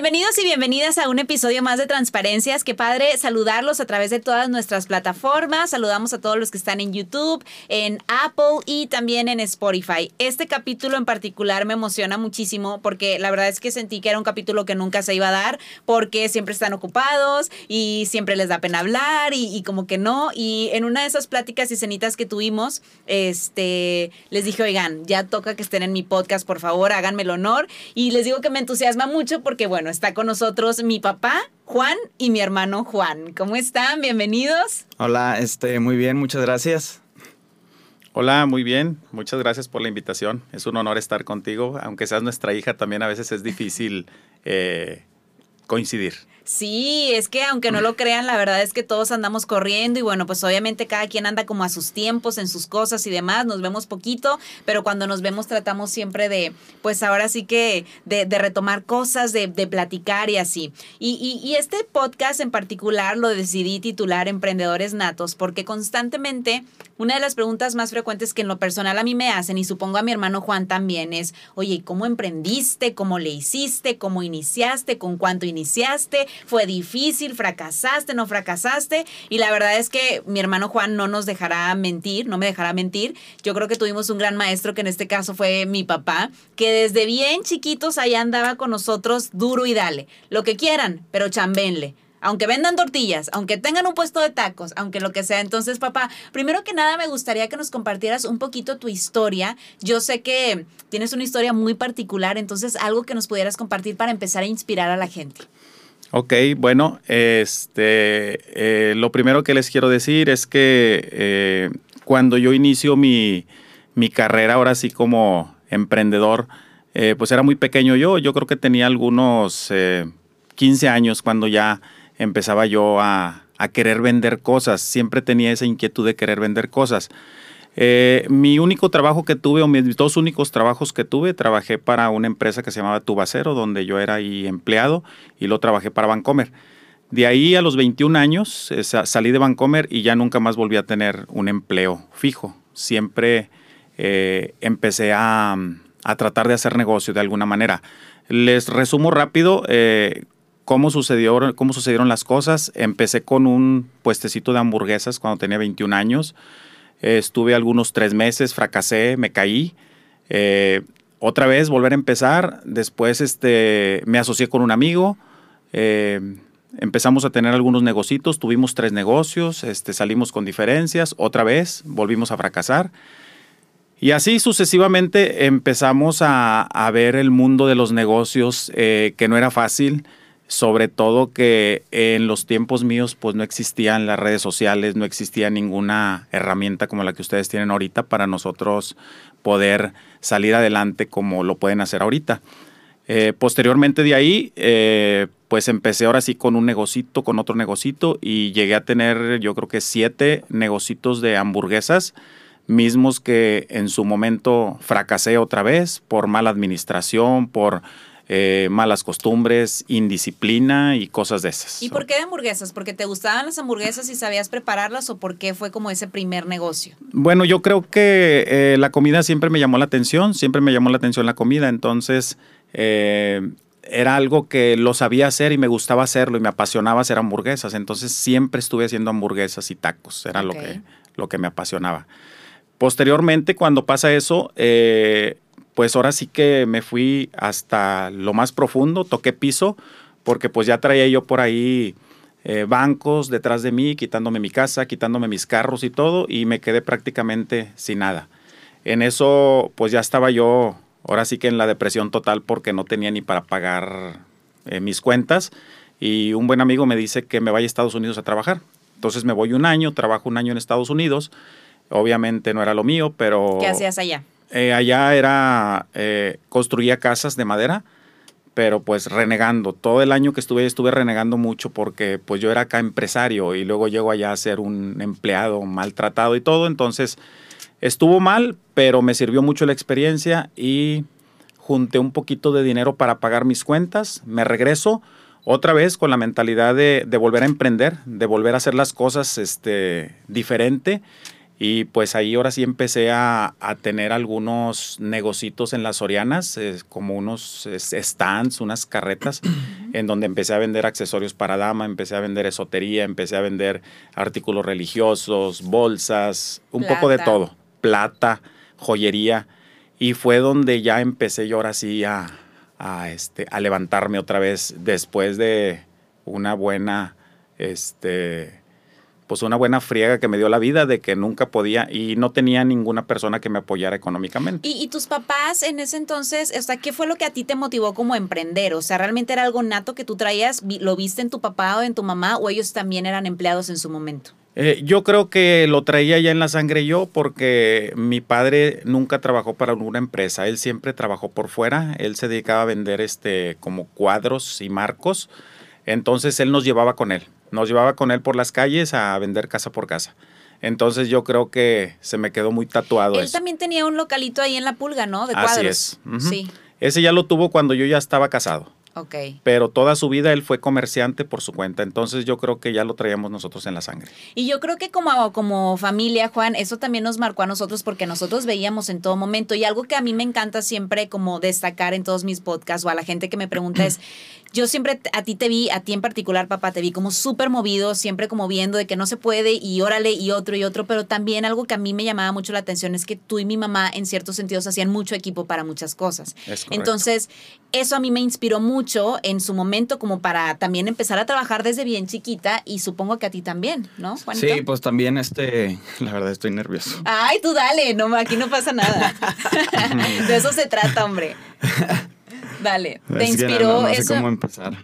Bienvenidos y bienvenidas a un episodio más de Transparencias. Qué padre saludarlos a través de todas nuestras plataformas. Saludamos a todos los que están en YouTube, en Apple y también en Spotify. Este capítulo en particular me emociona muchísimo porque la verdad es que sentí que era un capítulo que nunca se iba a dar porque siempre están ocupados y siempre les da pena hablar y, y como que no. Y en una de esas pláticas y cenitas que tuvimos, este, les dije, oigan, ya toca que estén en mi podcast, por favor, háganme el honor. Y les digo que me entusiasma mucho porque, bueno, bueno, está con nosotros mi papá, Juan, y mi hermano Juan. ¿Cómo están? Bienvenidos. Hola, este, muy bien, muchas gracias. Hola, muy bien. Muchas gracias por la invitación. Es un honor estar contigo. Aunque seas nuestra hija, también a veces es difícil eh, coincidir. Sí, es que aunque no lo crean, la verdad es que todos andamos corriendo y bueno, pues obviamente cada quien anda como a sus tiempos, en sus cosas y demás, nos vemos poquito, pero cuando nos vemos tratamos siempre de, pues ahora sí que de, retomar cosas, de, de, platicar y así. Y, y, y este podcast en particular lo decidí titular Emprendedores Natos porque constantemente una de las preguntas más frecuentes que en lo personal a mí me hacen y supongo a mi hermano Juan también es, oye, ¿cómo emprendiste? ¿Cómo le hiciste? ¿Cómo iniciaste? ¿Con cuánto iniciaste? Fue difícil, fracasaste, no fracasaste. Y la verdad es que mi hermano Juan no nos dejará mentir, no me dejará mentir. Yo creo que tuvimos un gran maestro, que en este caso fue mi papá, que desde bien chiquitos allá andaba con nosotros duro y dale. Lo que quieran, pero chambenle aunque vendan tortillas, aunque tengan un puesto de tacos, aunque lo que sea. Entonces, papá, primero que nada me gustaría que nos compartieras un poquito tu historia. Yo sé que tienes una historia muy particular, entonces algo que nos pudieras compartir para empezar a inspirar a la gente. Ok, bueno, este, eh, lo primero que les quiero decir es que eh, cuando yo inicio mi, mi, carrera ahora sí como emprendedor, eh, pues era muy pequeño yo, yo creo que tenía algunos 15 eh, años cuando ya empezaba yo a, a querer vender cosas, siempre tenía esa inquietud de querer vender cosas. Eh, mi único trabajo que tuve, o mis dos únicos trabajos que tuve, trabajé para una empresa que se llamaba Tubacero, donde yo era empleado, y lo trabajé para Vancomer. De ahí a los 21 años eh, salí de Vancomer y ya nunca más volví a tener un empleo fijo. Siempre eh, empecé a, a, tratar de hacer negocio de alguna manera. Les resumo rápido cómo, sucedió, cómo sucedieron las cosas. Empecé con un puestecito de hamburguesas cuando tenía 21 años estuve algunos tres meses, fracasé, me caí. Eh, otra vez volver a empezar. Después este, me asocié con un amigo. Eh, empezamos a tener algunos negocios. Tuvimos tres negocios. Este, salimos con diferencias. Otra vez volvimos a fracasar. Y así sucesivamente empezamos a, ver el mundo de los negocios eh, que no era fácil sobre todo que en los tiempos míos pues no existían las redes sociales, no existía ninguna herramienta como la que ustedes tienen ahorita para nosotros poder salir adelante como lo pueden hacer ahorita. Eh, posteriormente de ahí, eh, pues empecé ahora sí con un negocito, con otro negocito y llegué a tener yo creo que siete negocitos de hamburguesas mismos que en su momento fracasé otra vez por mala administración, por eh, malas costumbres, indisciplina y cosas de esas. ¿Y por qué de hamburguesas? ¿Porque te gustaban las hamburguesas y sabías prepararlas o por qué fue como ese primer negocio? Bueno, yo creo que eh, la comida siempre me llamó la atención, siempre me llamó la atención la comida, entonces eh, era algo que lo sabía hacer y me gustaba hacerlo y me apasionaba hacer hamburguesas, entonces siempre estuve haciendo hamburguesas y tacos, era okay. lo, que, lo que me apasionaba. Posteriormente, cuando pasa eso, eh, pues ahora sí que me fui hasta lo más profundo, toqué piso, porque pues ya traía yo por ahí eh, bancos detrás de mí, quitándome mi casa, quitándome mis carros y todo, y me quedé prácticamente sin nada. En eso pues ya estaba yo, ahora sí que en la depresión total porque no tenía ni para pagar eh, mis cuentas, y un buen amigo me dice que me vaya a Estados Unidos a trabajar. Entonces me voy un año, trabajo un año en Estados Unidos, obviamente no era lo mío, pero... ¿Qué hacías allá? Eh, allá era, eh, construía casas de madera, pero pues renegando. Todo el año que estuve estuve renegando mucho porque pues yo era acá empresario y luego llego allá a ser un empleado maltratado y todo, entonces estuvo mal, pero me sirvió mucho la experiencia y junté un poquito de dinero para pagar mis cuentas, me regreso otra vez con la mentalidad de, de volver a emprender, de volver a hacer las cosas este, diferente y pues ahí ahora sí empecé a, a tener algunos negocitos en las Sorianas, eh, como unos stands, unas carretas, en donde empecé a vender accesorios para dama, empecé a vender esotería, empecé a vender artículos religiosos, bolsas, un poco de todo, plata, joyería. Y fue donde ya empecé yo ahora sí a, a, este, a levantarme otra vez después de una buena, este, pues una buena friega que me dio la vida de que nunca podía y no tenía ninguna persona que me apoyara económicamente. ¿Y, y tus papás en ese entonces, o sea, qué fue lo que a ti te motivó como a emprender? O sea, ¿realmente era algo nato que tú traías? ¿Lo viste en tu papá o en tu mamá o ellos también eran empleados en su momento? Eh, yo creo que lo traía ya en la sangre yo porque mi padre nunca trabajó para una empresa, él siempre trabajó por fuera, él se dedicaba a vender este como cuadros y marcos, entonces él nos llevaba con él, nos llevaba con él por las calles a vender casa por casa. Entonces yo creo que se me quedó muy tatuado Él eso. también tenía un localito ahí en la pulga, ¿no? De Así cuadros. es. Ujú. Sí, Ese ya lo tuvo cuando yo ya estaba casado. Ok. pero toda su vida él fue comerciante por su cuenta, entonces yo creo que ya lo traíamos nosotros en la sangre. Y yo creo que como, como familia, Juan, eso también nos marcó a nosotros porque nosotros veíamos en todo momento y algo que a mí me encanta siempre como destacar en todos mis podcasts o a la gente que me pregunta es, yo siempre a ti te vi, a ti en particular, papá, te vi como súper movido, siempre como viendo de que no se puede y órale y otro y otro, pero también algo que a mí me llamaba mucho la atención es que tú y mi mamá en ciertos sentidos hacían mucho equipo para muchas cosas. Es. Entonces, eso a mí me inspiró mucho en su momento como para también empezar a trabajar desde bien chiquita y supongo que a ti también, ¿no, Juanito? Sí, pues también este, la verdad estoy nervioso. Ay, tú dale, no, aquí no pasa nada. De eso se trata, hombre. Dale, te Es inspiró no, no sé eso. cómo empezar.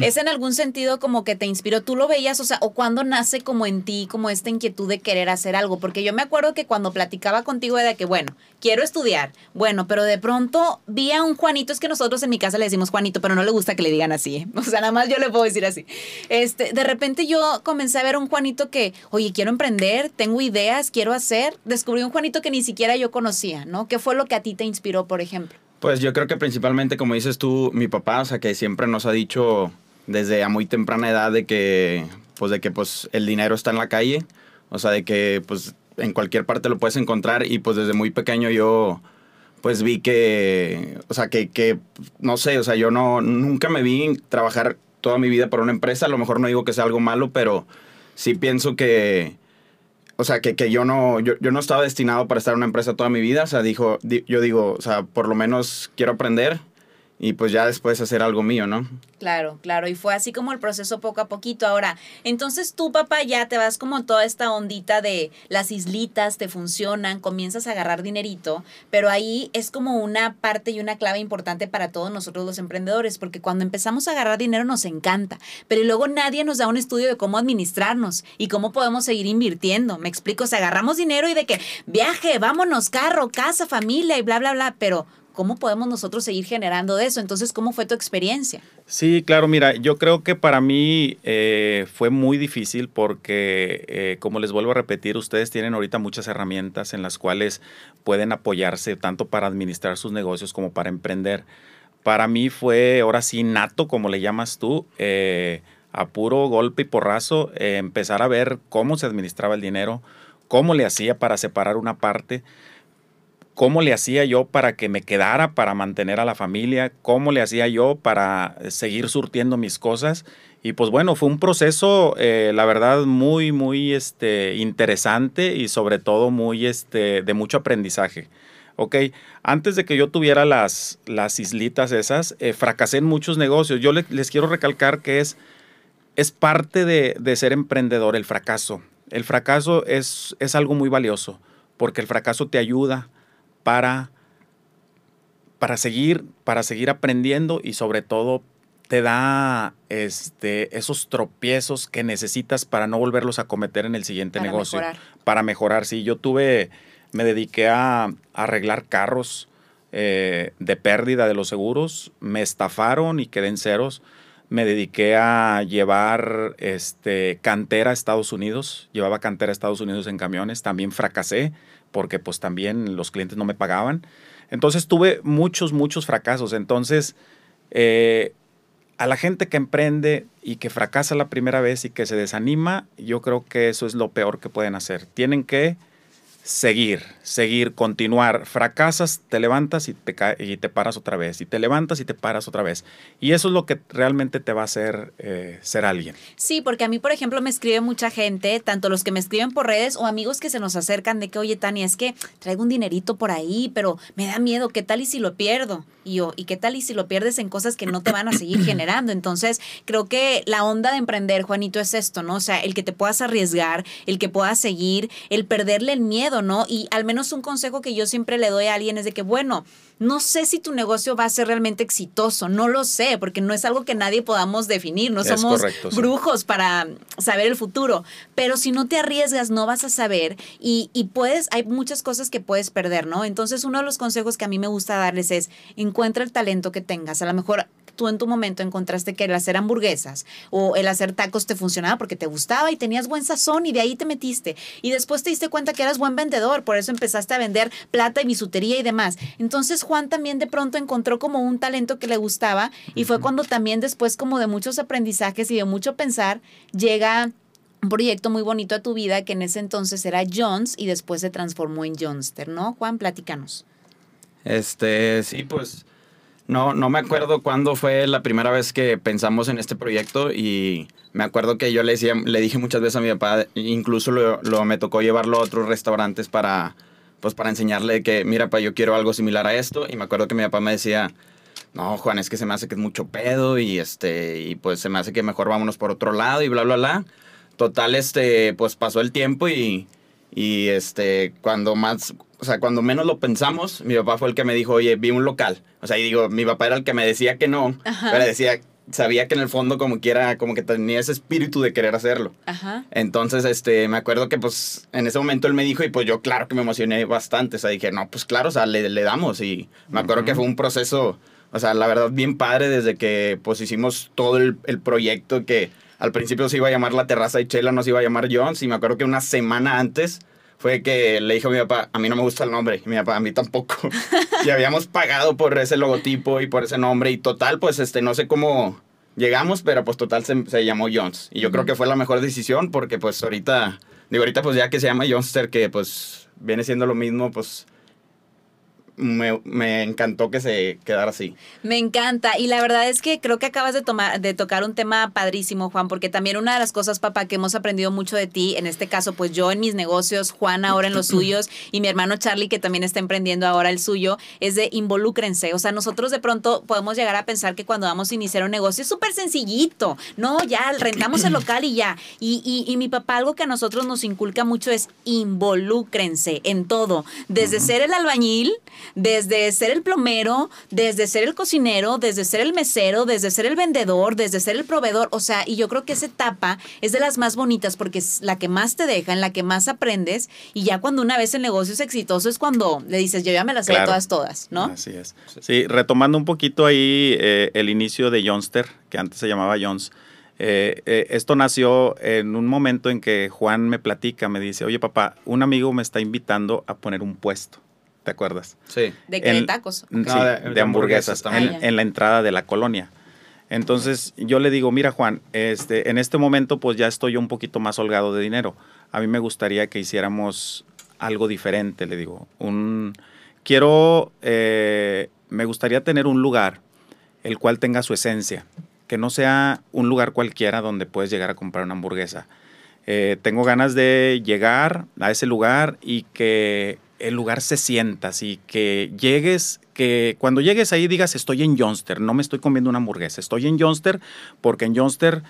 ¿Es en algún sentido como que te inspiró? ¿Tú lo veías? O sea, ¿o cuándo nace como en ti como esta inquietud de querer hacer algo? Porque yo me acuerdo que cuando platicaba contigo era que, bueno, quiero estudiar. Bueno, pero de pronto vi a un Juanito, es que nosotros en mi casa le decimos Juanito, pero no le gusta que le digan así. ¿eh? O sea, nada más yo le puedo decir así. Este, de repente yo comencé a ver un Juanito que, oye, quiero emprender, tengo ideas, quiero hacer. Descubrí un Juanito que ni siquiera yo conocía, ¿no? ¿Qué fue lo que a ti te inspiró, por ejemplo? Pues yo creo que principalmente, como dices tú, mi papá, o sea, que siempre nos ha dicho desde a muy temprana edad de que, pues, de que, pues, el dinero está en la calle, o sea, de que, pues, en cualquier parte lo puedes encontrar y, pues, desde muy pequeño yo, pues, vi que, o sea, que, que, no sé, o sea, yo no, nunca me vi trabajar toda mi vida para una empresa, a lo mejor no digo que sea algo malo, pero sí pienso que, o sea, que, que yo, no, yo, yo no estaba destinado para estar en una empresa toda mi vida. O sea, dijo, di- yo digo, o sea, por lo menos quiero aprender y pues ya después hacer algo mío, ¿no? Claro, claro, y fue así como el proceso poco a poquito. Ahora, entonces tú, papá, ya te vas como toda esta ondita de las islitas, te funcionan, comienzas a agarrar dinerito, pero ahí es como una parte y una clave importante para todos nosotros los emprendedores, porque cuando empezamos a agarrar dinero nos encanta, pero luego nadie nos da un estudio de cómo administrarnos y cómo podemos seguir invirtiendo. Me explico, o agarramos dinero y de que viaje, vámonos, carro, casa, familia y bla, bla, bla, pero... ¿Cómo podemos nosotros seguir generando de eso? Entonces, ¿cómo fue tu experiencia? Sí, claro, mira, yo creo que para mí eh, fue muy difícil porque, eh, como les vuelvo a repetir, ustedes tienen ahorita muchas herramientas en las cuales pueden apoyarse tanto para administrar sus negocios como para emprender. Para mí fue, ahora sí, nato, como le llamas tú, eh, a puro golpe y porrazo, eh, empezar a ver cómo se administraba el dinero, cómo le hacía para separar una parte cómo le hacía yo para que me quedara para mantener a la familia, cómo le hacía yo para seguir surtiendo mis cosas. Y pues bueno, fue un proceso, eh, la verdad, muy, muy este, interesante y sobre todo muy este, de mucho aprendizaje. Ok, antes de que yo tuviera las, las islitas esas, eh, fracasé en muchos negocios. Yo le- les quiero recalcar que es, es parte de, de ser emprendedor el fracaso. El fracaso es, es algo muy valioso porque el fracaso te ayuda para, para, seguir, para seguir aprendiendo y sobre todo te da este, esos tropiezos que necesitas para no volverlos a cometer en el siguiente Para negocio. mejorar. Para mejorar, sí. Yo tuve, me dediqué a, a arreglar carros eh, de pérdida de los seguros, me estafaron y quedé en ceros. Me dediqué a llevar este, cantera a Estados Unidos, llevaba cantera a Estados Unidos en camiones, también fracasé porque pues también los clientes no me pagaban. Entonces tuve muchos, muchos fracasos. Entonces, eh, a la gente que emprende y que fracasa la primera vez y que se desanima, yo creo que eso es lo peor que pueden hacer. Tienen que seguir, seguir, continuar. Fracasas, te levantas y te, y te paras otra vez. Y te levantas y te paras otra vez. Y eso es lo que realmente te va a hacer eh, ser alguien. Sí, porque a mí, por ejemplo, me escribe mucha gente, tanto los que me escriben por redes o amigos que se nos acercan de que, oye, Tania, es que traigo un dinerito por ahí, pero me da miedo, ¿qué tal y si lo pierdo? Y yo, ¿y qué tal y si lo pierdes en cosas que no te van a seguir generando? Entonces, creo que la onda de emprender, Juanito, es esto, ¿no? O sea, el que te puedas arriesgar, el que puedas seguir, el perderle el miedo, ¿no? Y al menos un consejo que yo siempre le doy a alguien es de que, bueno, no sé si tu negocio va a ser realmente exitoso, no lo sé, porque no es algo que nadie podamos definir, no Es somos correcto, sí. brujos para saber el futuro, pero si no te arriesgas no vas a saber y, y puedes, hay muchas cosas que puedes perder, ¿no? Entonces uno de los consejos que a mí me gusta darles es encuentra el talento que tengas, a lo mejor tú en tu momento encontraste que el hacer hamburguesas o el hacer tacos te funcionaba porque te gustaba y tenías buen sazón y de ahí te metiste. Y después te diste cuenta que eras buen vendedor, por eso empezaste a vender plata y bisutería y demás. Entonces Juan también de pronto encontró como un talento que le gustaba y fue cuando también después como de muchos aprendizajes y de mucho pensar llega un proyecto muy bonito a tu vida que en ese entonces era Jones y después se transformó en Johnster, ¿no? Juan, platícanos. Este, sí, pues no, no me acuerdo cuándo fue la primera vez que pensamos en este proyecto y me acuerdo que yo le, decía, le dije muchas veces a mi papá, incluso lo, me tocó llevarlo a otros restaurantes para, pues para enseñarle que, mira, pa, yo quiero algo similar a esto y me acuerdo que mi papá me decía, no, Juan, es que se me hace que es mucho pedo y este, y pues se me hace que mejor vámonos por otro lado y bla, bla, bla. Total, este, pues pasó el tiempo y, y este, cuando más, o sea, cuando menos lo pensamos, mi papá fue el que me dijo, oye, vi un local. O sea, y digo, mi papá era el que me decía que no, Ajá. pero decía, sabía que en el fondo como quiera, como que tenía ese espíritu de querer hacerlo. Ajá. Entonces, este, me acuerdo que pues en ese momento él me dijo y pues yo claro que me emocioné bastante. O sea, dije, no, pues claro, o sea, le, le damos. Y me acuerdo que fue un proceso, o sea, la verdad bien padre desde que pues hicimos todo el, el proyecto que al principio se iba a llamar La Terraza y Chela, no se iba a llamar Jones. Y me acuerdo que una semana antes fue que le dijo a mi papá, a mí no me gusta el nombre. Y mi papá, a mí tampoco. y habíamos pagado por ese logotipo y por ese nombre. Y total, pues este, no sé cómo llegamos, pero pues total se, se llamó Jones. Y yo creo que fue la mejor decisión porque pues ahorita, digo ahorita pues ya que se llama Johnster, que pues viene siendo lo mismo, pues me, me encantó que se quedara así. Me encanta y la verdad es que creo que acabas de tomar de tocar un tema padrísimo, Juan, porque también una de las cosas, papá, que hemos aprendido mucho de ti, en este caso, pues yo en mis negocios, Juan ahora en los suyos y mi hermano Charlie que también está emprendiendo ahora el suyo, es de involúcrense. O sea, nosotros de pronto podemos llegar a pensar que cuando vamos a iniciar un negocio es súper sencillito, no, ya rentamos el local y ya. Y, y, y mi papá algo que a nosotros nos inculca mucho es involúcrense en todo, desde ser el albañil, desde ser el plomero, desde ser el cocinero, desde ser el mesero, desde ser el vendedor, desde ser el proveedor. O sea, y yo creo que esa etapa es de las más bonitas porque es la que más te deja, en la que más aprendes. Y ya cuando una vez el negocio es exitoso es cuando le dices, yo ya me las sé Claro. todas, todas, ¿no? Así es. Sí, retomando un poquito ahí eh, el inicio de Johnster, que antes se llamaba Jones. eh, eh, esto nació en un momento en que Juan me platica, me dice, oye papá, un amigo me está invitando a poner un puesto. ¿Te acuerdas? Sí. De que de tacos. No, sí, de- de, de hamburguesas, hamburguesas también. en, en la entrada de la colonia. Entonces yo le digo, mira Juan, este, en este momento pues ya estoy un poquito más holgado de dinero. A mí me gustaría que hiciéramos algo diferente, le digo. Un, quiero, eh, me gustaría tener un lugar el cual tenga su esencia, que no sea un lugar cualquiera donde puedes llegar a comprar una hamburguesa. Eh, tengo ganas de llegar a ese lugar y que el lugar se sienta así, que llegues, que cuando llegues ahí digas estoy en Johnster, no me estoy comiendo una hamburguesa, estoy en Johnster porque en Johnster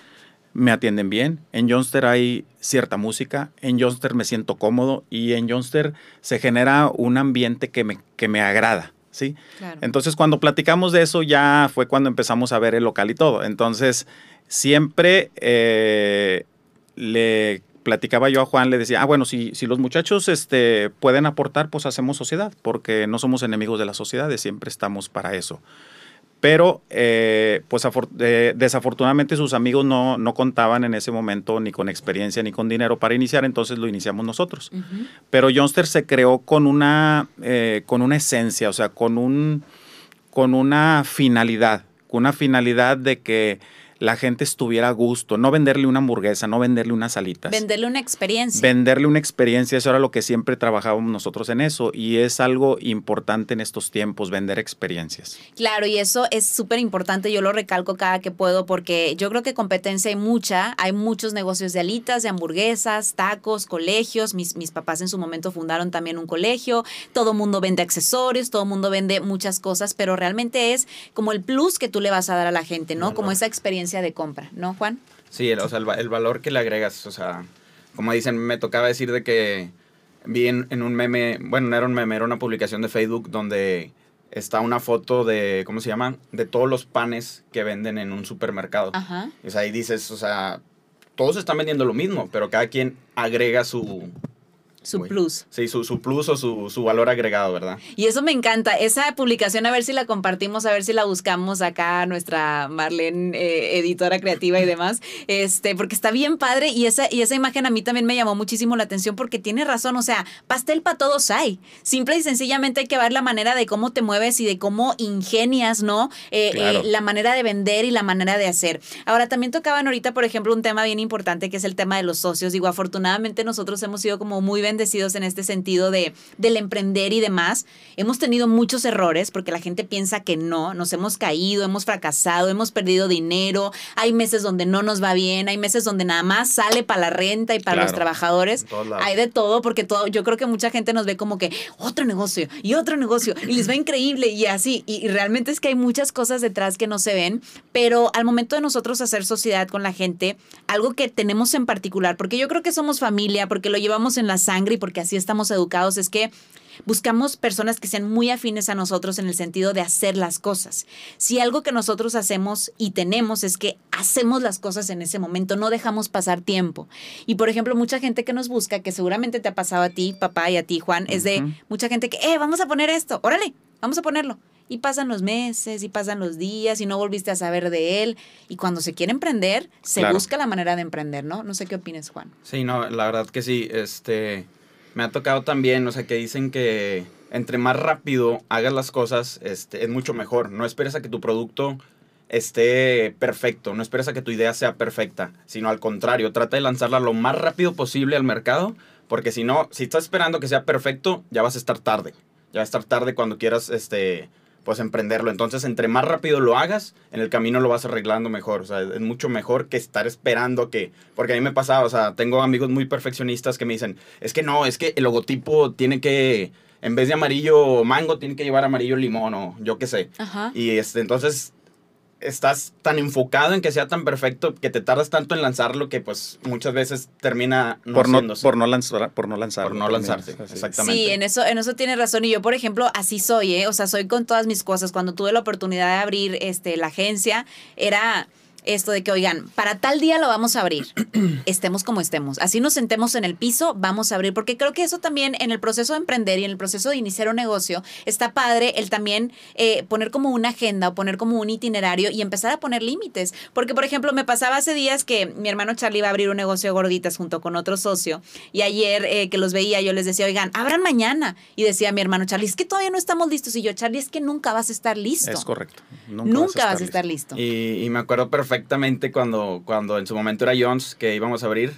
me atienden bien, en Johnster hay cierta música, en Johnster me siento cómodo y en Johnster se genera un ambiente que me, que me agrada, ¿sí? Claro. Entonces, cuando platicamos de eso, ya fue cuando empezamos a ver el local y todo. Entonces, siempre eh, le platicaba yo a Juan, le decía, ah, bueno, si, si los muchachos este, pueden aportar, pues hacemos sociedad, porque no somos enemigos de las sociedades, siempre estamos para eso. Pero, eh, pues eh, desafortunadamente sus amigos no, no contaban en ese momento ni con experiencia ni con dinero para iniciar, entonces lo iniciamos nosotros. Pero Johnster se creó con una, eh, con una esencia, o sea, con, un, con una finalidad, con una finalidad de que la gente estuviera a gusto, no venderle una hamburguesa, no venderle unas alitas. Venderle una experiencia. Venderle una experiencia, eso era lo que siempre trabajábamos nosotros en eso y es algo importante en estos tiempos, vender experiencias. Claro, y eso es súper importante, yo lo recalco cada que puedo porque yo creo que competencia hay mucha, hay muchos negocios de alitas, de hamburguesas, tacos, colegios, mis, mis papás en su momento fundaron también un colegio, todo mundo vende accesorios, todo mundo vende muchas cosas, pero realmente es como el plus que tú le vas a dar a la gente, ¿no? Como esa experiencia de compra, ¿no, Juan? Sí, el, o sea, el, va- el valor que le agregas, o sea, como dicen, me tocaba decir de que vi en, en un meme, bueno, no era un meme, era una publicación de Facebook donde está una foto de, ¿cómo se llama? De todos los panes que venden en un supermercado. Ajá. O sea, ahí dices, o sea, todos están vendiendo lo mismo, pero cada quien agrega su... Su plus. Sí, su, su plus o su, su valor agregado, ¿verdad? Y eso me encanta. Esa publicación, a ver si la compartimos, a ver si la buscamos acá, nuestra Marlene, eh, editora creativa y demás. Este, porque está bien padre. Y esa, y esa imagen a mí también me llamó muchísimo la atención porque tiene razón. O sea, pastel para todos hay. Simple y sencillamente hay que ver la manera de cómo te mueves y de cómo ingenias, ¿no? Eh, Claro. eh, la manera de vender y la manera de hacer. Ahora, también tocaban ahorita, por ejemplo, un tema bien importante que es el tema de los socios. Digo, afortunadamente nosotros hemos sido como muy bendecidos en este sentido de del emprender y demás. Hemos tenido muchos errores porque la gente piensa que no, nos hemos caído, hemos fracasado, hemos perdido dinero, hay meses donde no nos va bien, hay meses donde nada más sale para la renta y para los Claro. trabajadores. Todos lados. Hay de todo porque todo, yo creo que mucha gente nos ve como que otro negocio y otro negocio y les va increíble y así. Y, y realmente es que hay muchas cosas detrás que no se ven, pero al momento de nosotros hacer sociedad con la gente, algo que tenemos en particular, porque yo creo que somos familia, porque lo llevamos en la sangre y porque así estamos educados, es que buscamos personas que sean muy afines a nosotros en el sentido de hacer las cosas. Si algo que nosotros hacemos y tenemos es que hacemos las cosas en ese momento, no dejamos pasar tiempo. Y por ejemplo, mucha gente que nos busca, que seguramente te ha pasado a ti, papá, y a ti, Juan, es de mucha gente que, eh, vamos a poner esto, órale, vamos a ponerlo. Y pasan los meses y pasan los días y no volviste a saber de él. Y cuando se quiere emprender, se Claro. busca la manera de emprender, ¿no? No sé qué opinas, Juan. Sí, no, la verdad que sí. Este, me ha tocado también, o sea, que dicen que entre más rápido hagas las cosas, este, es mucho mejor. No esperes a que tu producto esté perfecto, no esperes a que tu idea sea perfecta, sino al contrario, trata de lanzarla lo más rápido posible al mercado, porque si no, si estás esperando que sea perfecto, ya vas a estar tarde. Ya va a estar tarde cuando quieras, este, pues emprenderlo. Entonces, entre más rápido lo hagas, en el camino lo vas arreglando mejor. O sea, es mucho mejor que estar esperando que... Porque a mí me pasaba, o sea, tengo amigos muy perfeccionistas que me dicen, es que no, es que el logotipo tiene que, en vez de amarillo mango, tiene que llevar amarillo limón o yo qué sé. Ajá. Y este, entonces estás tan enfocado en que sea tan perfecto que te tardas tanto en lanzarlo que pues muchas veces termina no por, no, haciéndose. por no lanzar, por no lanzarlo. Por no así. exactamente. Sí, en eso, en eso tiene razón. Y yo, por ejemplo, así soy, ¿eh? O sea, soy con todas mis cosas. Cuando tuve la oportunidad de abrir este, la agencia, era esto de que, oigan, para tal día lo vamos a abrir. estemos como estemos. Así nos sentemos en el piso, vamos a abrir. Porque creo que eso también en el proceso de emprender y en el proceso de iniciar un negocio, está padre el también eh, poner como una agenda o poner como un itinerario y empezar a poner límites. Porque, por ejemplo, me pasaba hace días que mi hermano Charlie iba a abrir un negocio de gorditas junto con otro socio. Y ayer eh, que los veía, yo les decía, oigan, abran mañana. Y decía mi hermano Charlie, es que todavía no estamos listos. Y yo, Charlie, es que nunca vas a estar listo. Es correcto. Nunca, vas a estar listo. Y, y me acuerdo perfectamente cuando, cuando en su momento era Jones que íbamos a abrir.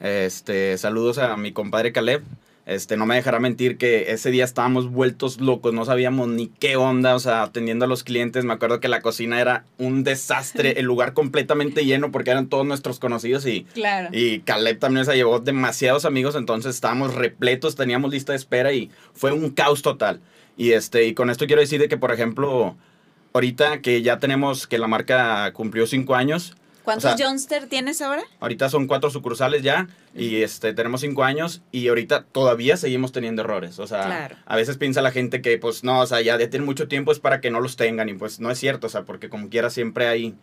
Este, saludos a mi compadre Caleb. Este, no me dejará mentir que ese día estábamos vueltos locos, no sabíamos ni qué onda, o sea, atendiendo a los clientes. Me acuerdo que la cocina era un desastre, el lugar completamente lleno porque eran todos nuestros conocidos y, Claro. y Caleb también se llevó demasiados amigos, entonces estábamos repletos, teníamos lista de espera y fue un caos total. Y, este, y con esto quiero decir de que, por ejemplo, ahorita que ya tenemos que la marca cumplió cinco años, ¿Cuántos o sea, Johnster tienes ahora? ahorita son cuatro sucursales ya y este, tenemos cinco años y ahorita todavía seguimos teniendo errores. O sea, Claro. a veces piensa la gente que pues no, o sea, ya de tener mucho tiempo es para que no los tengan y pues no es cierto, o sea, porque como quiera siempre hay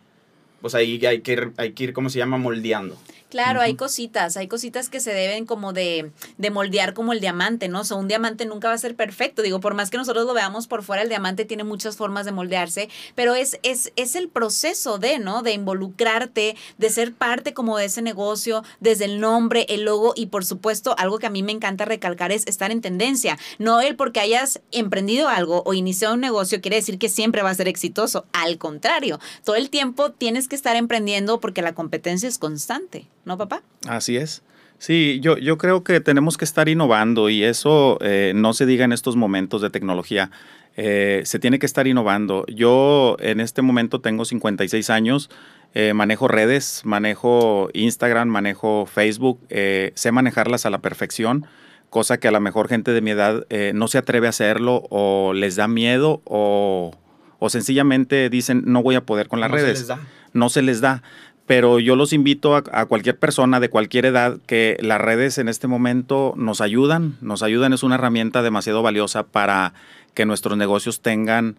pues ahí hay que ir, hay que ir, ¿cómo se llama? Moldeando. Claro, hay cositas, hay cositas que se deben como de, de moldear como el diamante, ¿no? O sea, un diamante nunca va a ser perfecto. Digo, por más que nosotros lo veamos por fuera, el diamante tiene muchas formas de moldearse, pero es, es, es el proceso de, ¿no? De involucrarte, de ser parte como de ese negocio, desde el nombre, el logo y por supuesto, algo que a mí me encanta recalcar es estar en tendencia. No el porque hayas emprendido algo o iniciado un negocio quiere decir que siempre va a ser exitoso. Al contrario, todo el tiempo tienes que estar emprendiendo porque la competencia es constante. ¿No, papá? Así es. Sí, yo, yo creo que tenemos que estar innovando y eso eh, no se diga en estos momentos de tecnología. Eh, se tiene que estar innovando. Yo en este momento tengo 56 años, eh, manejo redes, manejo Instagram, manejo Facebook, sé manejarlas a la perfección, cosa que a la mejor gente de mi edad no se atreve a hacerlo o les da miedo o, o sencillamente dicen no voy a poder con las No se redes. les da. No se les da pero yo los invito a, cualquier persona de cualquier edad que las redes en este momento nos ayudan, nos ayudan, es una herramienta demasiado valiosa para que nuestros negocios tengan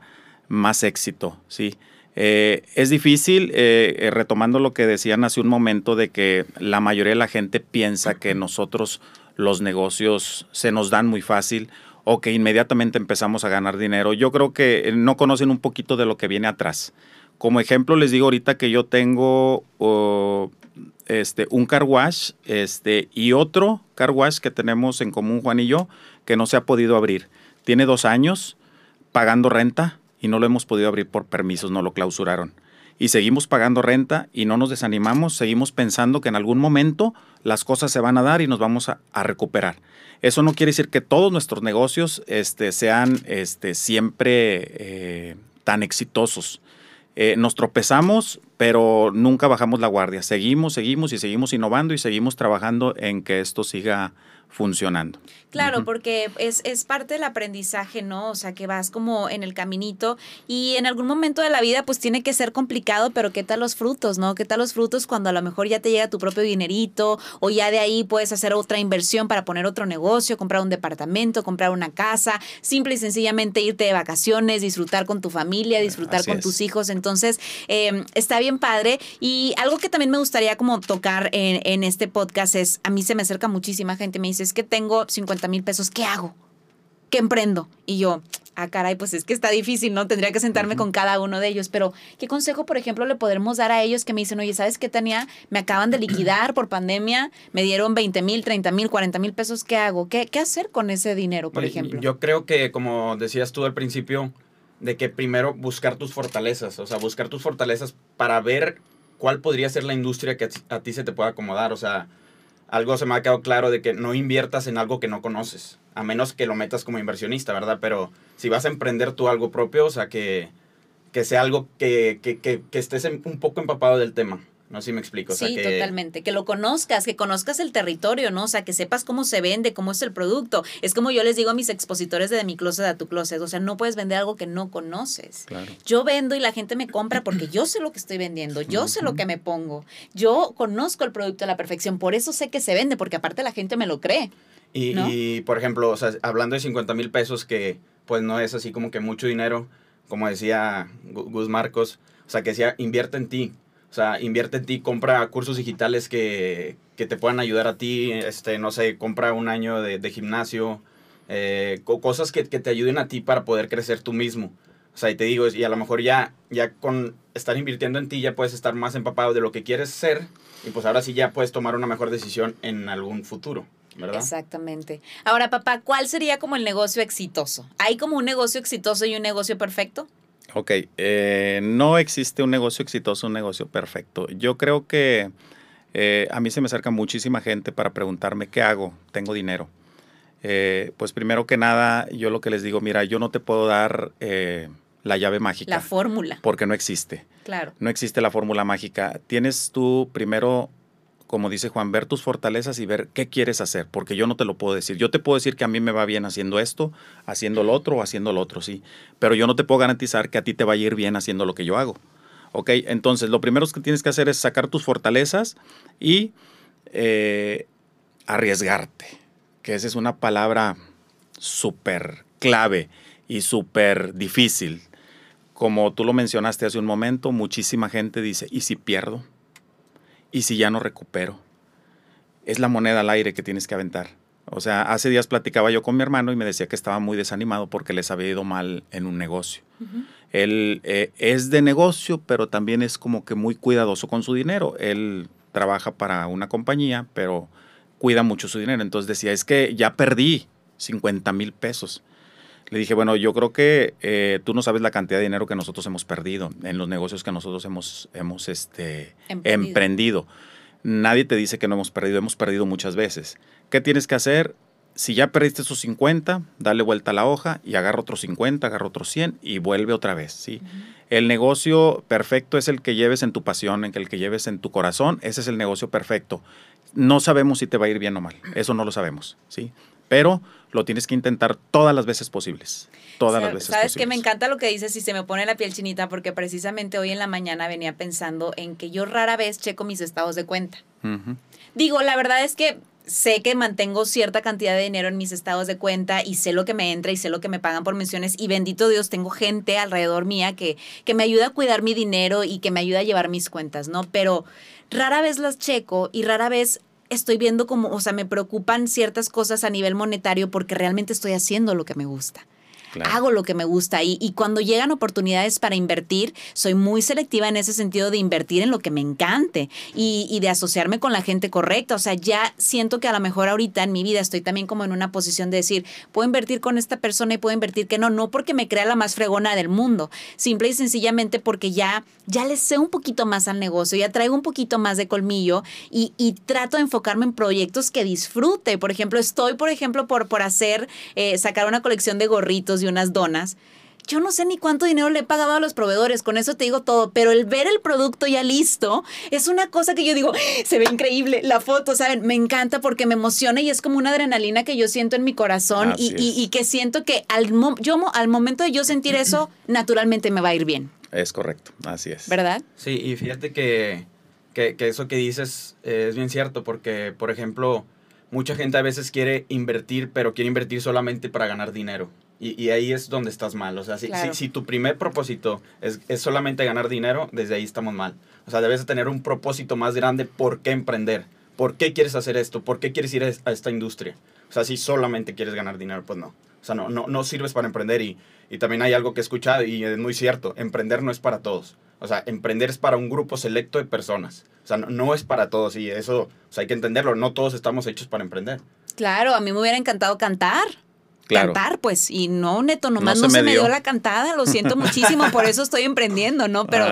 más éxito, ¿sí? Eh, es difícil, eh, retomando lo que decían hace un momento, de que la mayoría de la gente piensa que nosotros los negocios se nos dan muy fácil o que inmediatamente empezamos a ganar dinero. Yo creo que no conocen un poquito de lo que viene atrás. Como ejemplo, les digo ahorita que yo tengo este, un car wash este, y otro car wash que tenemos en común Juan y yo, que no se ha podido abrir. Tiene dos años pagando renta y no lo hemos podido abrir por permisos, no lo clausuraron. Y seguimos pagando renta y no nos desanimamos, seguimos pensando que en algún momento las cosas se van a dar y nos vamos a, a recuperar. Eso no quiere decir que todos nuestros negocios este, sean este, siempre eh, tan exitosos. Eh, nos tropezamos, pero nunca bajamos la guardia. Seguimos, seguimos y seguimos innovando y seguimos trabajando en que esto siga funcionando. Claro, uh -huh. porque es, es, parte del aprendizaje, ¿no? O sea, que vas como en el caminito y en algún momento de la vida pues tiene que ser complicado, pero ¿qué tal los frutos, no? ¿Qué tal los frutos cuando a lo mejor ya te llega tu propio dinerito o ya de ahí puedes hacer otra inversión para poner otro negocio, comprar un departamento, comprar una casa, simple y sencillamente irte de vacaciones, disfrutar con tu familia, disfrutar Así con es. tus hijos. Entonces, eh, está bien padre. Y algo que también me gustaría como tocar en, en este podcast es, a mí se me acerca muchísima gente, me dice, es que tengo 50 mil pesos, ¿qué hago? ¿Qué emprendo? Y yo, ah, caray, pues es que está difícil, ¿no? Tendría que sentarme uh -huh. con cada uno de ellos. Pero, ¿qué consejo, por ejemplo, le podremos dar a ellos que me dicen, oye, ¿sabes qué, Tania? Me acaban de liquidar por pandemia, me dieron 20 mil, 30 mil, 40 mil pesos, ¿qué hago? ¿Qué, ¿Qué hacer con ese dinero, por ejemplo? Yo creo que, como decías tú al principio, de que primero buscar tus fortalezas, o sea, buscar tus fortalezas para ver cuál podría ser la industria que a ti se te pueda acomodar, o sea, algo se me ha quedado claro de que no inviertas en algo que no conoces, a menos que lo metas como inversionista, ¿verdad? Pero si vas a emprender tú algo propio, o sea, que, que sea algo que, que, que, que estés un poco empapado del tema. No sé si me explico. O sí, que... totalmente. Que lo conozcas, que conozcas el territorio, ¿no? O sea, que sepas cómo se vende, cómo es el producto. Es como yo les digo a mis expositores de, de mi closet a tu closet. O sea, no puedes vender algo que no conoces. Claro. Yo vendo y la gente me compra porque yo sé lo que estoy vendiendo. Yo uh -huh. sé lo que me pongo. Yo conozco el producto a la perfección. Por eso sé que se vende, porque aparte la gente me lo cree. Y, ¿no? y por ejemplo, o sea, hablando de 50 mil pesos, que pues no es así como que mucho dinero, como decía Gus Marcos, o sea, que decía, invierte en ti. O sea, invierte en ti, compra cursos digitales que, que, te puedan ayudar a ti, este, no sé, compra un año de, de gimnasio, eh, cosas que, que, te ayuden a ti para poder crecer tú mismo. O sea, y te digo, y a lo mejor ya, ya con estar invirtiendo en ti ya puedes estar más empapado de lo que quieres ser y pues ahora sí ya puedes tomar una mejor decisión en algún futuro. ¿verdad? Exactamente. Ahora, papá, ¿cuál sería como el negocio exitoso? ¿Hay como un negocio exitoso y un negocio perfecto? Ok, eh, no existe un negocio exitoso, un negocio perfecto. Yo creo que eh, a mí se me acerca muchísima gente para preguntarme qué hago, tengo dinero. Eh, pues primero que nada, yo lo que les digo, mira, yo no te puedo dar eh, la llave mágica. La fórmula. Porque no existe. Claro. No existe la fórmula mágica. Tienes tú primero como dice Juan, ver tus fortalezas y ver qué quieres hacer, porque yo no te lo puedo decir. Yo te puedo decir que a mí me va bien haciendo esto, haciendo lo otro o haciendo lo otro, sí, pero yo no te puedo garantizar que a ti te va a ir bien haciendo lo que yo hago. ¿Ok? Entonces, lo primero que tienes que hacer es sacar tus fortalezas y eh, arriesgarte, que esa es una palabra súper clave y súper difícil. como tú lo mencionaste hace un momento, muchísima gente dice, ¿y si pierdo? ¿Y si ya no recupero? Es la moneda al aire que tienes que aventar. O sea, hace días platicaba yo con mi hermano y me decía que estaba muy desanimado porque les había ido mal en un negocio. Él eh, es de negocio, pero también es como que muy cuidadoso con su dinero. Él trabaja para una compañía, pero cuida mucho su dinero. Entonces decía, es que ya perdí 50 mil pesos. Le dije, bueno, yo creo que eh, tú no sabes la cantidad de dinero que nosotros hemos perdido en los negocios que nosotros hemos, hemos este, Emprendido. emprendido. Nadie te dice que no hemos perdido, hemos perdido muchas veces. ¿Qué tienes que hacer? Si ya perdiste esos 50, dale vuelta a la hoja y agarra otros 50, agarra otros 100 y vuelve otra vez, ¿sí? El negocio perfecto es el que lleves en tu pasión, en el que lleves en tu corazón, ese es el negocio perfecto. No sabemos si te va a ir bien o mal, eso no lo sabemos, ¿sí? Pero lo tienes que intentar todas las veces posibles, todas las veces Sabes que me encanta lo que dices y se me pone la piel chinita porque precisamente hoy en la mañana venía pensando en que yo rara vez checo mis estados de cuenta. Digo, la verdad es que sé que mantengo cierta cantidad de dinero en mis estados de cuenta y sé lo que me entra y sé lo que me pagan por menciones y bendito Dios tengo gente alrededor mía que, que me ayuda a cuidar mi dinero y que me ayuda a llevar mis cuentas, ¿no? Pero rara vez las checo y rara vez estoy viendo como, o sea, me preocupan ciertas cosas a nivel monetario porque realmente estoy haciendo lo que me gusta. Hago lo que me gusta y, cuando llegan oportunidades para invertir, soy muy selectiva en ese sentido de invertir en lo que me encante y, de asociarme con la gente correcta. O sea, ya siento que a lo mejor ahorita en mi vida estoy también como en una posición de decir, puedo invertir con esta persona y puedo invertir que no, no porque me crea la más fregona del mundo, simple y sencillamente porque ya, ya le sé un poquito más al negocio, ya traigo un poquito más de colmillo y, y trato de enfocarme en proyectos que disfrute. Por ejemplo, estoy, por ejemplo, por, por hacer, eh, sacar una colección de gorritos y unas donas. Yo no sé ni cuánto dinero le he pagado a los proveedores, con eso te digo todo, pero el ver el producto ya listo es una cosa que yo digo, "Ah, se ve increíble, la foto, ¿saben? Me encanta porque me emociona y es como una adrenalina que yo siento en mi corazón y, y- que siento que al, mo- yo, mo- al momento de yo sentir eso, naturalmente me va a ir bien, Es correcto, así es. ¿verdad? Sí, y fíjate que, que, que eso que dices eh, es bien cierto, porque, por ejemplo, mucha gente a veces quiere invertir, pero quiere invertir solamente para ganar dinero. Y, y ahí es donde estás mal. O sea, si, Claro. si, si tu primer propósito es, es solamente ganar dinero, desde ahí estamos mal. O sea, debes de tener un propósito más grande por qué emprender. ¿Por qué quieres hacer esto? ¿Por qué quieres ir a esta industria? O sea, si solamente quieres ganar dinero, pues no. O sea, no, no, no sirves para emprender. Y, y también hay algo que he escuchado y es muy cierto. Emprender no es para todos. O sea, emprender es para un grupo selecto de personas. O sea, no, no es para todos. Y eso o sea, hay que entenderlo. No todos estamos hechos para emprender. Claro, a mí me hubiera encantado cantar. Claro. Cantar, pues, y no, neto, nomás No no, se me dio. dio la cantada, lo siento muchísimo, por eso estoy emprendiendo, ¿no? Pero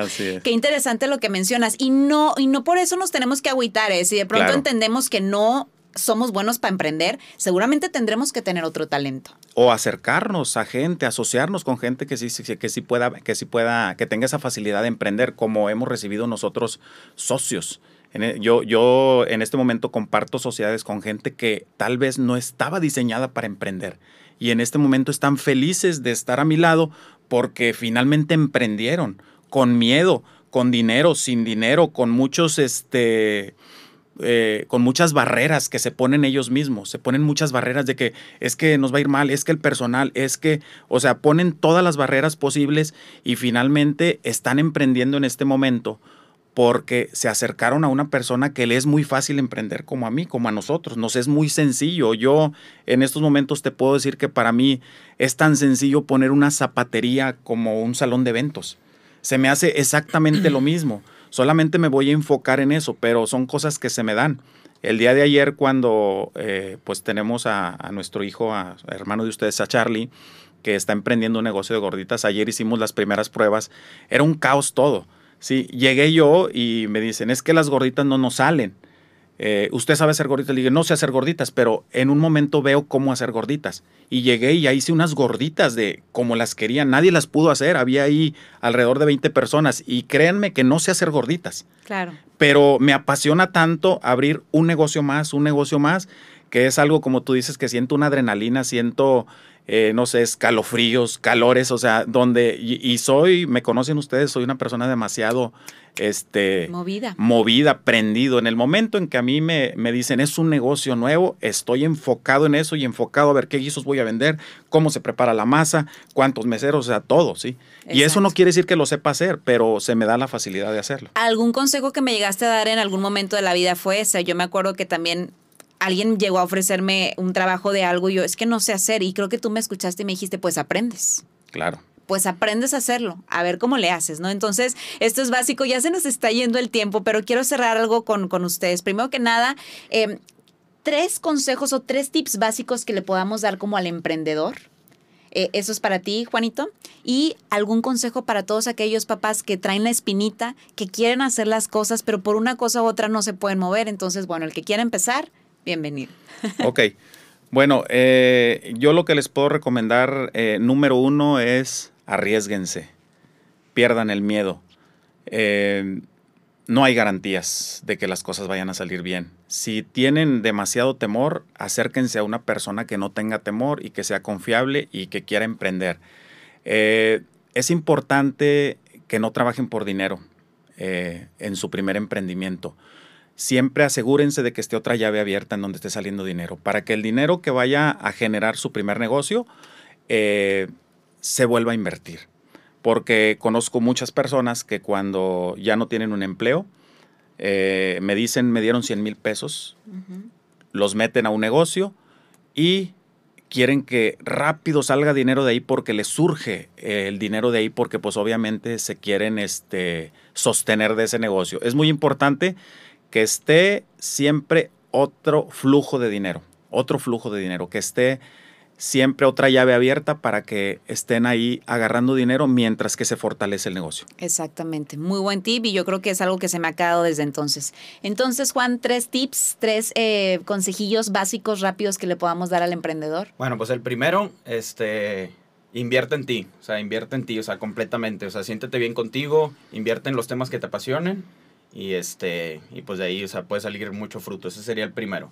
qué interesante lo que mencionas. Y no, y no por eso nos tenemos que agüitar, ¿eh? Si de pronto Claro. entendemos que no somos buenos para emprender, seguramente tendremos que tener otro talento. o acercarnos a gente, asociarnos con gente que sí, sí- que sí pueda, que sí pueda, que tenga esa facilidad de emprender, como hemos recibido nosotros socios. E- yo, yo en este momento comparto sociedades con gente que tal vez no estaba diseñada para emprender. Y en este momento están felices de estar a mi lado porque finalmente emprendieron con miedo, con dinero, sin dinero, con muchos este eh, con muchas barreras que se ponen ellos mismos, se ponen muchas barreras de que es que nos va a ir mal, es que el personal, es que, o sea, ponen todas las barreras posibles y finalmente están emprendiendo en este momento porque se acercaron a una persona que le es muy fácil emprender como a mí, como a nosotros, nos es muy sencillo. Yo en estos momentos te puedo decir que para mí es tan sencillo poner una zapatería como un salón de eventos. Se me hace exactamente lo mismo. Solamente me voy a enfocar en eso, pero son cosas que se me dan. El día de ayer cuando eh, pues tenemos a, nuestro hijo, a, a hermano de ustedes, a Charlie, que está emprendiendo un negocio de gorditas, ayer hicimos las primeras pruebas, era un caos todo. Sí, llegué yo y me dicen, es que las gorditas no nos salen. Eh, ¿Usted sabe hacer gorditas? Le dije, no sé hacer gorditas, pero en un momento veo cómo hacer gorditas. Y llegué y ya hice unas gorditas de como las querían. Nadie las pudo hacer. Había ahí alrededor de 20 personas. Y créanme que no sé hacer gorditas. Claro. Pero me apasiona tanto abrir un negocio más, un negocio más, que es algo como tú dices, que siento una adrenalina, siento, eh, no sé, escalofríos, calores, o sea, donde, y, y soy, me conocen ustedes, soy una persona demasiado, este, Movida. movida, prendido. En el momento en que a mí me, me dicen es un negocio nuevo, estoy enfocado en eso y enfocado a ver qué guisos voy a vender, cómo se prepara la masa, cuántos meseros, o sea, todo, ¿sí? Y eso no quiere decir que lo sepa hacer, pero se me da la facilidad de hacerlo. ¿Algún consejo que me llegaste a dar en algún momento de la vida fue ese? Yo me acuerdo que también alguien llegó a ofrecerme un trabajo de algo y yo, es que no sé hacer. Y creo que tú me escuchaste y me dijiste, pues aprendes. Claro. Pues aprendes a hacerlo, a ver cómo le haces, ¿no? Entonces, esto es básico, ya se nos está yendo el tiempo, pero quiero cerrar algo con, con ustedes. Primero que nada, eh, tres consejos o tres tips básicos que le podamos dar como al emprendedor. Eh, eso es para ti, Juanito. Y algún consejo para todos aquellos papás que traen la espinita, que quieren hacer las cosas, pero por una cosa u otra no se pueden mover. Entonces, bueno, el que quiera empezar, bienvenido. Ok. Bueno, eh, yo lo que les puedo recomendar, eh, número uno, es arriesguense, pierdan el miedo. Eh, no hay garantías de que las cosas vayan a salir bien. Si tienen demasiado temor, acérquense a una persona que no tenga temor y que sea confiable y que quiera emprender. Eh, es importante que no trabajen por dinero eh, en su primer emprendimiento siempre asegúrense de que esté otra llave abierta en donde esté saliendo dinero, para que el dinero que vaya a generar su primer negocio eh, se vuelva a invertir. Porque conozco muchas personas que cuando ya no tienen un empleo, eh, me dicen, me dieron 100 mil pesos, los meten a un negocio y quieren que rápido salga dinero de ahí porque les surge el dinero de ahí porque pues obviamente se quieren este, sostener de ese negocio. Es muy importante que esté siempre otro flujo de dinero, otro flujo de dinero, que esté siempre otra llave abierta para que estén ahí agarrando dinero mientras que se fortalece el negocio. Exactamente, muy buen tip y yo creo que es algo que se me ha quedado desde entonces. Entonces, Juan, tres tips, tres eh, consejillos básicos rápidos que le podamos dar al emprendedor. Bueno, pues el primero, este, invierte en ti, o sea, invierte en ti, o sea, completamente, o sea, siéntete bien contigo, invierte en los temas que te apasionen y este, y pues de ahí, o sea, puede salir mucho fruto, ese sería el primero.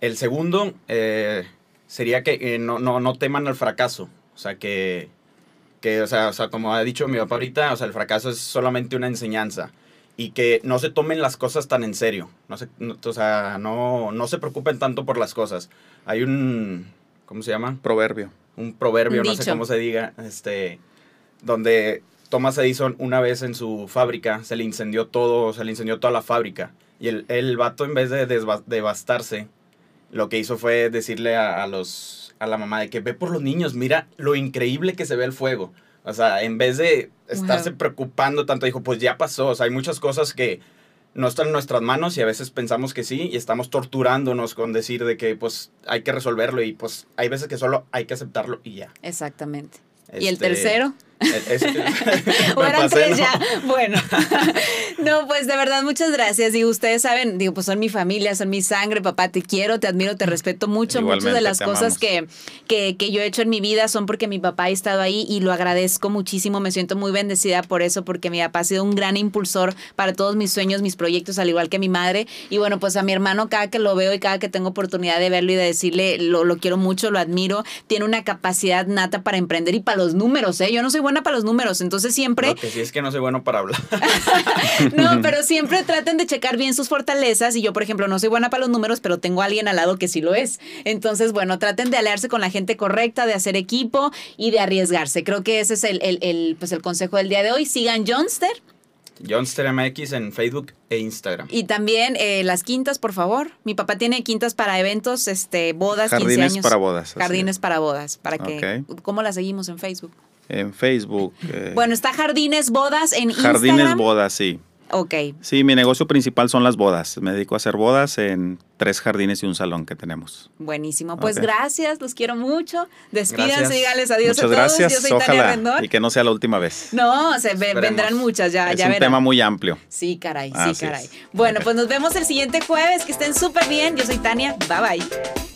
El segundo eh, sería que eh, no, no, no teman al fracaso, o sea, que, que o, sea, o sea, como ha dicho mi papá ahorita, o sea, el fracaso es solamente una enseñanza y que no se tomen las cosas tan en serio, no se, no- o sea, no, no se preocupen tanto por las cosas. Hay un, ¿cómo se llama? Proverbio. un proverbio, Un no sé cómo se diga, este, donde Thomas Edison una vez en su fábrica se le incendió todo, se le incendió toda la fábrica. Y el, el vato en vez de devastarse, lo que hizo fue decirle a, a los, a la mamá de que ve por los niños, mira lo increíble que se ve el fuego. O sea, en vez de estarse Wow. preocupando tanto, dijo, pues ya pasó. O sea, hay muchas cosas que no están en nuestras manos y a veces pensamos que sí y estamos torturándonos con decir de que pues hay que resolverlo y pues hay veces que solo hay que aceptarlo y ya. Exactamente. ¿Y el Este, tercero? Es- es- O eran pasé, tres ¿no? ya. Bueno. no, pues de verdad, muchas gracias. Y ustedes saben, digo, pues son mi familia, son mi sangre, papá, te quiero, te admiro, te respeto mucho. Muchas de las cosas que, que, que yo he hecho en mi vida son porque mi papá ha estado ahí y lo agradezco muchísimo. Me siento muy bendecida por eso, porque mi papá ha sido un gran impulsor para todos mis sueños, mis proyectos, al igual que mi madre. Y bueno, pues a mi hermano, cada que lo veo y cada que tengo oportunidad de verlo y de decirle, lo, lo quiero mucho, lo admiro, tiene una capacidad nata para emprender y para los números, ¿eh? Yo no soy buena para los números, entonces siempre... Lo que sí es que no soy bueno para hablar. No, pero siempre traten de checar bien sus fortalezas. Y yo, por ejemplo, no soy buena para los números, pero tengo a alguien al lado que sí lo es. Entonces, bueno, traten de aliarse con la gente correcta, de hacer equipo y de arriesgarse. Creo que ese es el, el- el, pues el consejo del día de hoy. Sigan Johnster Johnster MX en Facebook e Instagram. y también eh, las quintas, por favor. Mi papá tiene quintas para eventos, este, bodas, 15 Jardines años. para bodas, Jardines es. para bodas. Para que, Ok. ¿Cómo la seguimos en Facebook? En Facebook. eh, Bueno, está Jardines Bodas en Jardines Instagram. Bodas, sí. Ok. Sí, mi negocio principal son las bodas. Me dedico a hacer bodas en tres jardines y un salón que tenemos. Buenísimo. Pues gracias, los quiero mucho. Despídanse, díganles adiós Muchas a todos. gracias. Yo soy Tania Ojalá Rendón. y que no sea la última vez. No, se Esperemos. vendrán muchas, ya, es ya un verán. tema muy amplio. Sí, caray, sí, caray. es. Bueno, pues nos vemos el siguiente jueves. Que estén súper bien. Yo soy Tania. Bye bye.